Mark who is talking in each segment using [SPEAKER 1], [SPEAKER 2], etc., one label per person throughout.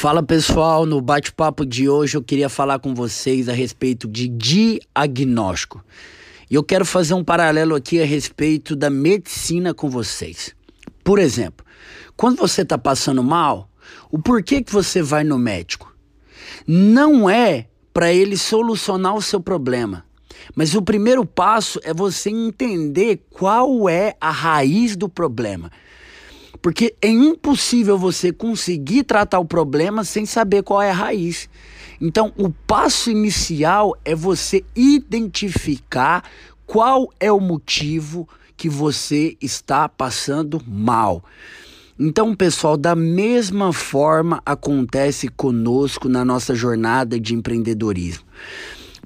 [SPEAKER 1] Fala pessoal, no bate-papo de hoje eu queria falar com vocês a respeito de diagnóstico. E eu quero fazer um paralelo aqui a respeito da medicina com vocês. Por exemplo, quando você está passando mal, o porquê que você vai no médico? Não é para ele solucionar o seu problema. Mas o primeiro passo é você entender qual é a raiz do problema. Porque é impossível você conseguir tratar o problema sem saber qual é a raiz. Então, o passo inicial é você identificar qual é o motivo que você está passando mal. Então, pessoal, da mesma forma acontece conosco na nossa jornada de empreendedorismo.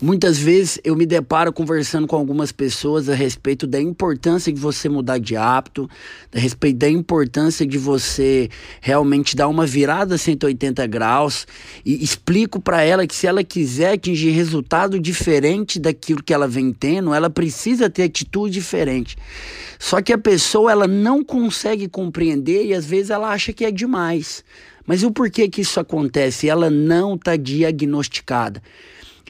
[SPEAKER 1] Muitas vezes eu me deparo conversando com algumas pessoas a respeito da importância de você mudar de hábito, a respeito da importância de você realmente dar uma virada 180 graus e explico para ela que se ela quiser atingir resultado diferente daquilo que ela vem tendo, ela precisa ter atitude diferente. Só que a pessoa ela não consegue compreender e às vezes ela acha que é demais. Mas o porquê que isso acontece? Ela não está diagnosticada.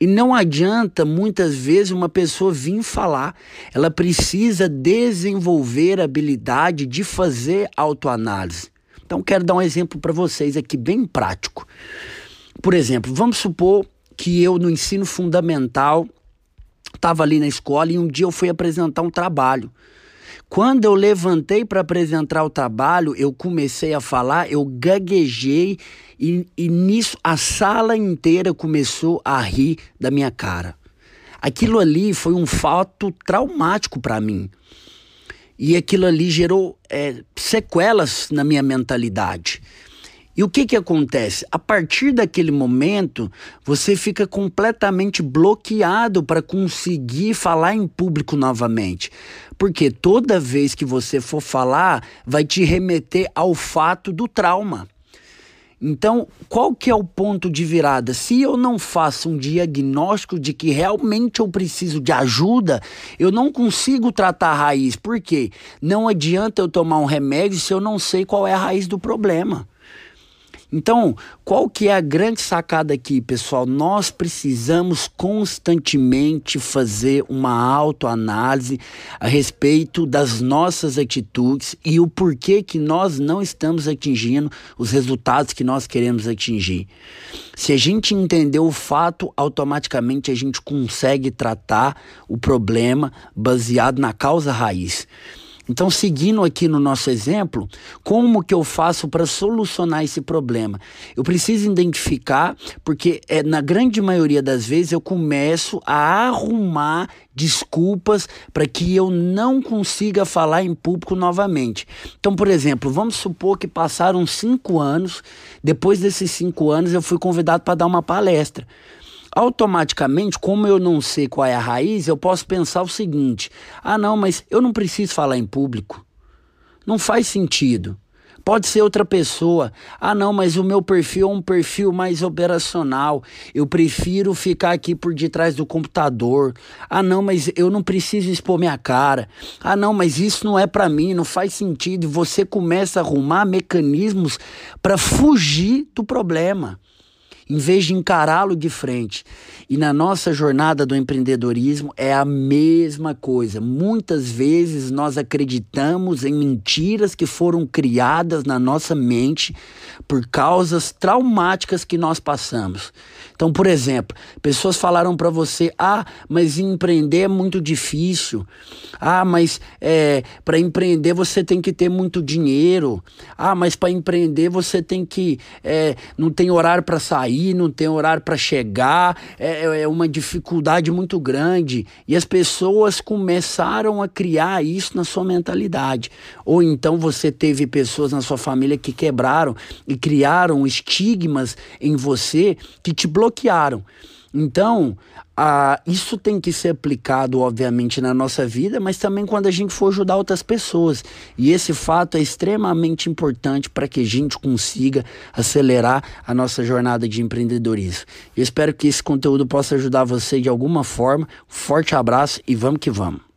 [SPEAKER 1] E não adianta muitas vezes uma pessoa vir falar, ela precisa desenvolver a habilidade de fazer autoanálise. Então quero dar um exemplo para vocês aqui bem prático. Por exemplo, vamos supor que eu no ensino fundamental estava ali na escola e um dia eu fui apresentar um trabalho. Quando eu levantei para apresentar o trabalho, eu comecei a falar, eu gaguejei e, e nisso a sala inteira começou a rir da minha cara. Aquilo ali foi um fato traumático para mim. E aquilo ali gerou é, sequelas na minha mentalidade. E o que, que acontece? A partir daquele momento, você fica completamente bloqueado para conseguir falar em público novamente. Porque toda vez que você for falar, vai te remeter ao fato do trauma. Então, qual que é o ponto de virada? Se eu não faço um diagnóstico de que realmente eu preciso de ajuda, eu não consigo tratar a raiz. Por quê? Não adianta eu tomar um remédio se eu não sei qual é a raiz do problema. Então, qual que é a grande sacada aqui, pessoal? Nós precisamos constantemente fazer uma autoanálise a respeito das nossas atitudes e o porquê que nós não estamos atingindo os resultados que nós queremos atingir. Se a gente entender o fato, automaticamente a gente consegue tratar o problema baseado na causa raiz. Então, seguindo aqui no nosso exemplo, como que eu faço para solucionar esse problema? Eu preciso identificar, porque é, na grande maioria das vezes eu começo a arrumar desculpas para que eu não consiga falar em público novamente. Então, por exemplo, vamos supor que passaram cinco anos, depois desses cinco anos eu fui convidado para dar uma palestra automaticamente, como eu não sei qual é a raiz, eu posso pensar o seguinte: ah, não, mas eu não preciso falar em público. Não faz sentido. Pode ser outra pessoa. Ah, não, mas o meu perfil é um perfil mais operacional. Eu prefiro ficar aqui por detrás do computador. Ah, não, mas eu não preciso expor minha cara. Ah, não, mas isso não é para mim, não faz sentido. Você começa a arrumar mecanismos para fugir do problema em vez de encará-lo de frente. E na nossa jornada do empreendedorismo é a mesma coisa. Muitas vezes nós acreditamos em mentiras que foram criadas na nossa mente por causas traumáticas que nós passamos. Então, por exemplo, pessoas falaram para você: ah, mas empreender é muito difícil. Ah, mas é, para empreender você tem que ter muito dinheiro. Ah, mas para empreender você tem que. É, não tem horário para sair, não tem horário para chegar. É, é, é uma dificuldade muito grande. E as pessoas começaram a criar isso na sua mentalidade. Ou então você teve pessoas na sua família que quebraram e criaram estigmas em você que te bloquearam bloquearam. Então, isso tem que ser aplicado, obviamente, na nossa vida, mas também quando a gente for ajudar outras pessoas. E esse fato é extremamente importante para que a gente consiga acelerar a nossa jornada de empreendedorismo. Eu espero que esse conteúdo possa ajudar você de alguma forma. Forte abraço e vamos que vamos.